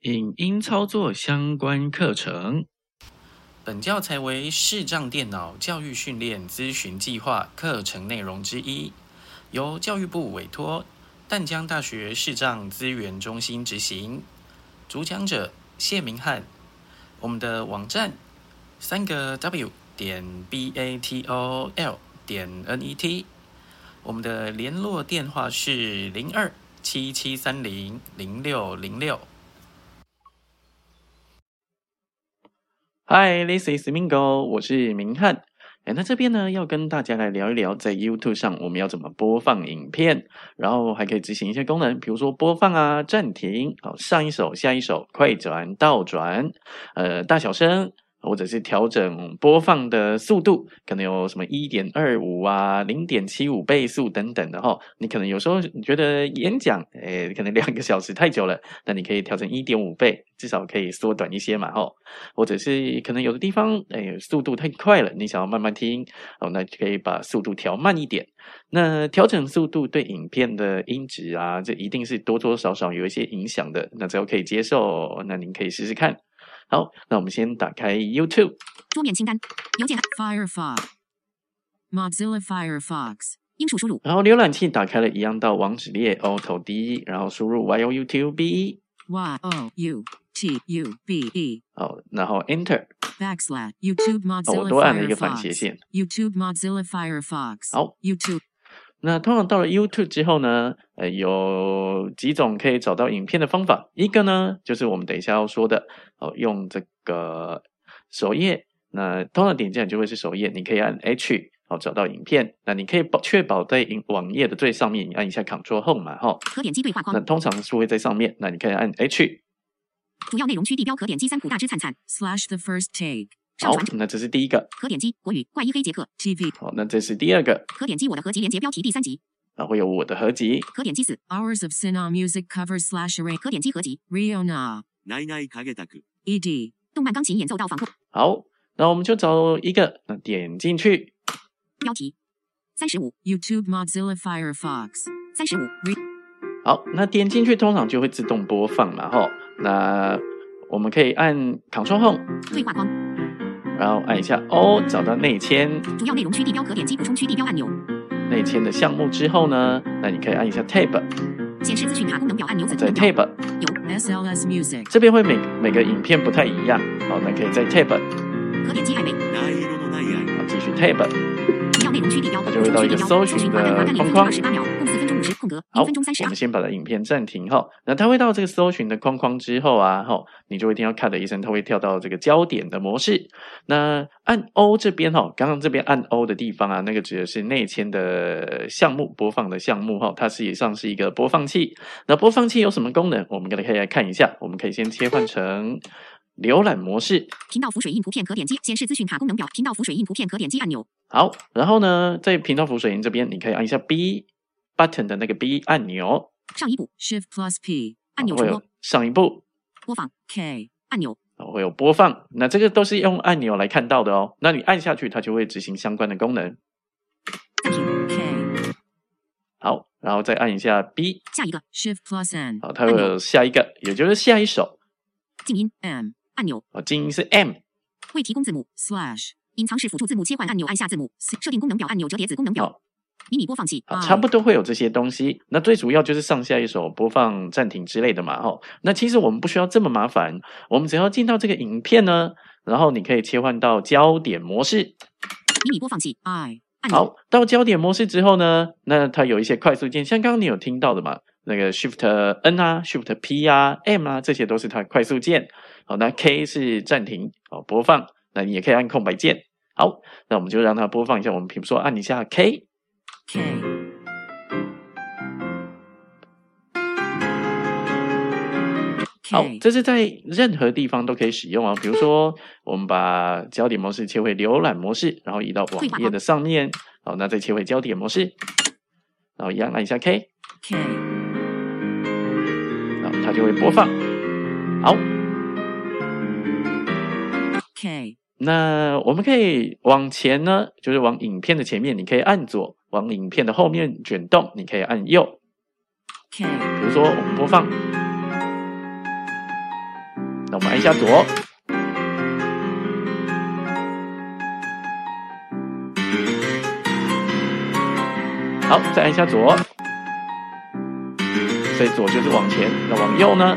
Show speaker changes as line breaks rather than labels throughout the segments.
影音操作相关课程。本教材为视障电脑教育训练咨询计划课程内容之一，由教育部委托淡江大学视障资源中心执行。主讲者谢明翰。我们的网站三个 W 点 B A T O L 点 N E T。我们的联络电话是零二七七三零零六零六。Hi，this is Mingo，我是明翰。哎，那这边呢要跟大家来聊一聊，在 YouTube 上我们要怎么播放影片，然后还可以执行一些功能，比如说播放啊、暂停、好上一首、下一首、快转、倒转、呃大小声。或者是调整播放的速度，可能有什么一点二五啊、零点七五倍速等等的哈。你可能有时候你觉得演讲，诶，可能两个小时太久了，那你可以调成一点五倍，至少可以缩短一些嘛哈。或者是可能有的地方，诶，速度太快了，你想要慢慢听，哦，那就可以把速度调慢一点。那调整速度对影片的音质啊，这一定是多多少少有一些影响的。那只要可以接受，那您可以试试看。好，那我们先打开 YouTube
桌面清单，邮件 Firefox，Mozilla Firefox，英数输入，
然后浏览器打开了一样到网址列，O 投第一，然后输入 Y O U T U B E
Y O U T U B E，
好，然后 Enter
backslash YouTube Mozilla
我多按了一个反斜线
，YouTube Mozilla Firefox，
好
，YouTube。
那通常到了 YouTube 之后呢，呃，有几种可以找到影片的方法。一个呢，就是我们等一下要说的，哦，用这个首页。那通常点进来就会是首页，你可以按 H，哦，找到影片。那你可以保确保在影网页的最上面，你按一下 Ctrl Home 嘛，哈。
可点击对话框。
那通常是会在上面，那你可以按 H。
主要内容区地标可点击三浦大之灿灿 Slash the first take。
好，那这是第一个。
可点击国语怪医黑杰克 TV。
好，那这是第二个。
可点击我的合集连接标题第三集。
啊，会有我的合集。
可点击四 Hours of Cinema Music Cover Slash Array。可点击合集 Riona。
奈奈卡给大哥。
ED 动漫钢琴演奏到访客。
好，那我们就找一个，那点进去。
标题三十五 YouTube Mozilla Firefox 三十五。
好，那点进去通常就会自动播放嘛，哈。那我们可以按 Ctrl Home
对话框。
然后按一下 O，找到内嵌。
主要内容区地标可点击补充区地标按钮。
内嵌的项目之后呢，那你可以按一下 Tab。
显示资讯卡功能表按钮。
在 Tab。
有 SLS Music。
这边会每每个影片不太一样。好，那可以在 Tab。
可点击爱美。
好，继续 Tab。
主要内容区地标。
它就会到一个搜寻的框框。
五十，空格一分钟三十。
我们先把它影片暂停哈。那它会到这个搜寻的框框之后啊，哈，你就会听到咔的一声，它会跳到这个焦点的模式。那按 O 这边哈，刚刚这边按 O 的地方啊，那个指的是内嵌的项目播放的项目哈，它实际上是一个播放器。那播放器有什么功能？我们可以来看一下。我们可以先切换成。浏览模式，
频道浮水印图片可点击显示资讯卡功能表，频道浮水印图片可点击按钮。
好，然后呢，在频道浮水印这边，你可以按一下 B button 的那个 B 按钮。
上一步 Shift Plus P 按钮。
会有上一步
播放 K 按钮。
会有播放，那这个都是用按钮来看到的哦。那你按下去，它就会执行相关的功能。
暂停 K。
好，然后再按一下 B。
下一个 Shift Plus N。
好，它会有下一个，也就是下一首。
静音 M。按钮
哦，静音是 M。
未提供字幕 Slash 隐藏式辅助字幕切换按钮，按下字幕。设定功能表按钮，折叠子功能表。迷你播放器
啊，差不多会有这些东西。那最主要就是上下一首播放、暂停之类的嘛，哦。那其实我们不需要这么麻烦，我们只要进到这个影片呢，然后你可以切换到焦点模式。
迷你播放器 I
好，到焦点模式之后呢，那它有一些快速键，像刚刚你有听到的嘛，那个 Shift N 啊，Shift P 啊，M 啊，这些都是它快速键。好，那 K 是暂停，好播放，那你也可以按空白键。好，那我们就让它播放一下。我们比如说按一下
K，K。
好，这是在任何地方都可以使用啊。比如说，我们把焦点模式切回浏览模式，然后移到网页的上面。好，那再切回焦点模式，然后一样按一下
K，K，
然后它就会播放。好。
K，
那我们可以往前呢，就是往影片的前面，你可以按左；往影片的后面卷动，你可以按右。比如说我们播放，那我们按一下左。好，再按一下左，所以左就是往前，那往右呢？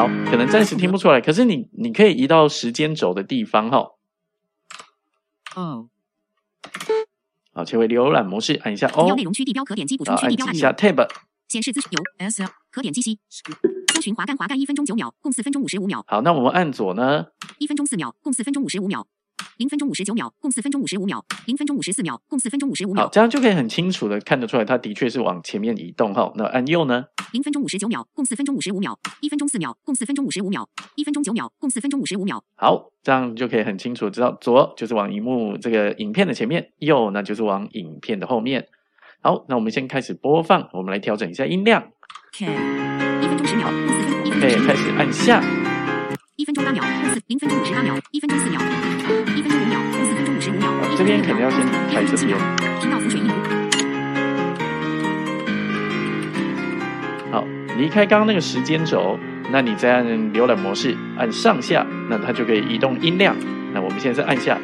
好，可能暂时听不出来，可是你你可以移到时间轴的地方哈。
哦，
好，切回浏览模式，按一下哦
要内容区地标可点击补充
好，
区地标按
按几下
钮
，Tab，
显示资讯由 S L 可点击 C，，搜寻滑干滑干一分钟九秒，共四分钟五十五秒，
好，那我们按左呢？
一分钟四秒，共四分钟五十五秒。零分钟五十九秒，共四分钟五十五秒；零分钟五十四秒，共四分钟五十五
好，
秒；
这样就可以很清楚的看得出来，它的确是往前面移动哈。那按右呢？
零分钟五十九秒，共四分钟五十五秒；一分钟四秒，共四分钟五十五秒；一分钟九秒，共四分钟五十五秒。
好，这样就可以很清楚知道，左就是往荧幕这个影片的前面，右那就是往影片的后面。好，那我们先开始播放，我们来调整一下音量
，K，一分钟十秒，共四分；一分
可以
钟十秒，
开始按下。
一分钟八秒，共四；零分钟五十八秒，一分钟四秒；一分钟五秒，共四分钟五十五秒。
好这边肯定要先开这边。
听到浮水音符。
好，离开刚刚那个时间轴，那你再按浏览模式，按上下，那它就可以移动音量。那我们现在再按下，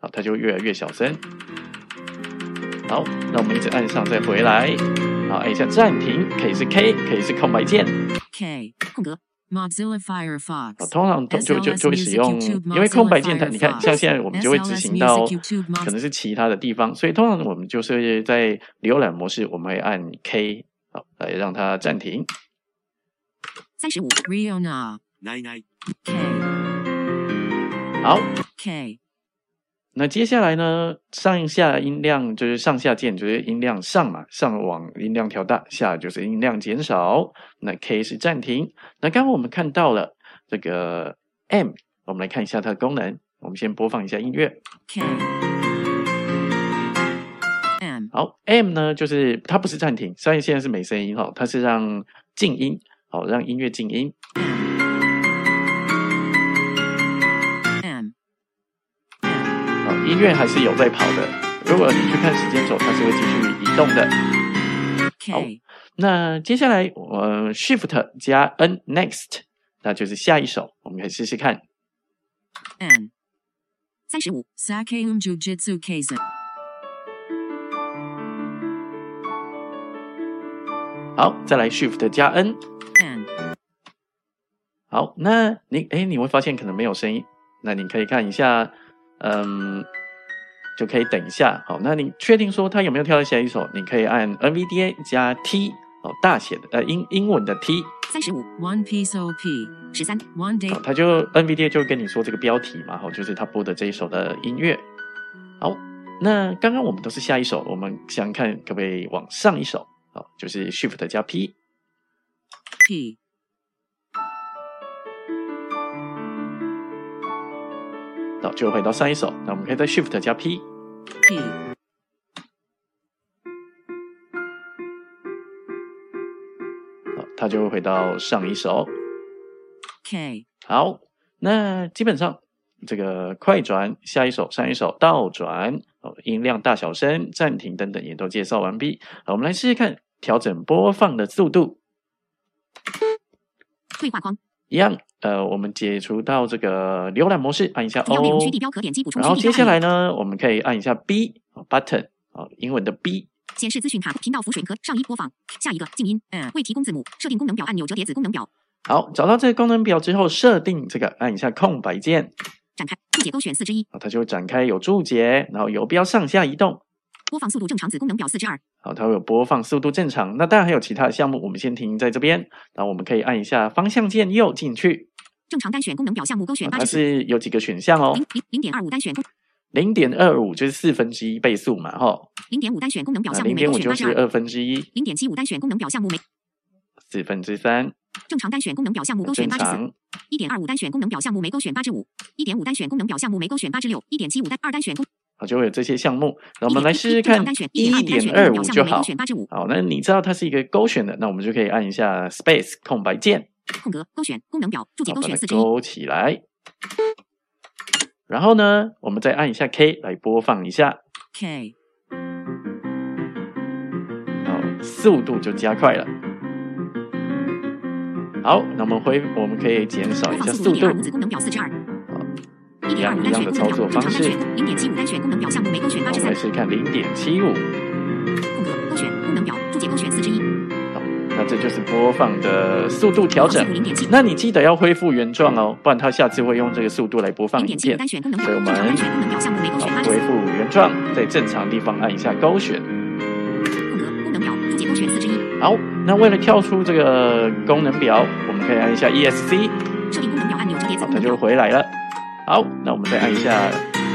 好，它就会越来越小声。好，那我们一直按上再回来，好，按一下暂停，可以是 K，可以是空白键。
K 空格 Mozilla
好，
Firefox
通常都就就
SLS
就会使
Music
用，
YouTube
因为空白键它，
Mozilla
你看
Firefox
像现在我们就会执
SLS
行到
Music YouTube
可
Moz
能是其他的地方，所以通常我们就是在浏览模式，我们会按 K，好，来让它暂停。
三十五 Riona
ないない。
K
好，
K
那接下来呢，上下音量就是上下键，就是音量上嘛，上往音量调大，下就是音量减少。那 K 是暂停。那刚刚我们看到了这个 M，我们来看一下它的功能。我们先播放一下音乐。
K M
好，M 呢就是它不是暂停，虽然现在是没声音哈，它是让静音，好让音乐静音。音乐还是有在跑的。如果你去看时间轴，它是会继续移动的。
K
那接下来，呃，Shift 加 N Next，那就是下一首，我们可以试试看。
N 三十五 Sakaum Jujitsu Kaisen
好，再来 Shift 加 N。
N
好，那你哎，你会发现可能没有声音，那你可以看一下，嗯，就可以等一下。好，那你确定说他有没有跳到下一首？你可以按 NVDA 加 T 哦，大写的呃英英文的 T，
三十五 One Piece OP 十三 One Day
好，它就 NVDA 就跟你说这个标题嘛，好，就是他播的这一首的音乐。好，那刚刚我们都是下一首，我们想想看可不可以往上一首？好，就是 Shift 加 P。
P
好，就回到上一首。那我们可以在 Shift 加 P。好，它就会回到上一首。
K
好，那基本上这个快转、下一首、上一首、倒转、哦，音量大小声、暂停等等也都介绍完毕。好我们来试试看调整播放的速度。
对话框
一样，呃，我们解除到这个浏览模式，按一下 O，
区地标可点击补充
然后接下来呢，我们可以按一下 B 哦 button 哦，英文的 B。
显示资讯卡频道浮水和上一播放，下一个静音，嗯，未提供字母，设定功能表按钮折叠子功能表，
好，找到这个功能表之后，设定这个按一下空白键，
展开注解勾选四之一，
好，它就会展开有注解，然后游标上下移动，
播放速度正常子功能表四之二，
好，它会有播放速度正常。那当然还有其他的项目，我们先停在这边，然后我们可以按一下方向键右进去，
正常单选功能表项目勾选。八十四，
是有几个选项哦。
零，零零点二五单选功
零点二五就是四分之一倍速嘛，哈，
零点五单选功能表
啊，
项目
零点五
每勾选八之二，
就是二分之一，
零点七五单选功能表项目没
四分之三，
正常单选功能表项目勾选
正
八之四，
常。
一点二五单选功能表项目没勾选八之五，一点五单选功能表项目没勾选八之六，一点七五单二单选功，
好，就会有这些项目。那我们来试试看
一
一
点
点二
二五
就好。好，那你知道它是一个勾选的，那我们就可以按一下 space 空白键，
空格勾选功能表注解勾选四
勾起来。然后呢，我们再按一下 K 来播放一下。
K 好
速度就加快了。好，那我们回，我们可以减少一下速度。
功能表四之二。
一样一样的操作方式。
零点七五单选功能表项目没勾选八之三。
来试看零点七五。
空格勾选功能表注解勾选四之一。
好，那这就是播放的速度调整。那你记得要恢复原状哦，不然它下次会用这个速度来播放影片。所以我们恢复原状，在正常地方按一下勾选。
空格功能表注解勾选四之一。
好，那为了跳出这个功能表，我们可以按一下 ESC。
设定功能表按钮折叠子。
它就回来了。好，那我们再按一下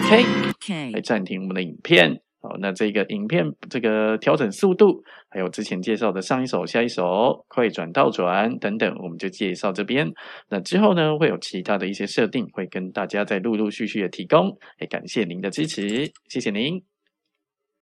K，来暂停我们的影片。好，那这个影片这个调整速度，还有之前介绍的上一首、下一首、快转、倒转等等，我们就介绍这边。那之后呢，会有其他的一些设定，会跟大家再陆陆续续的提供。也感谢您的支持，谢谢您。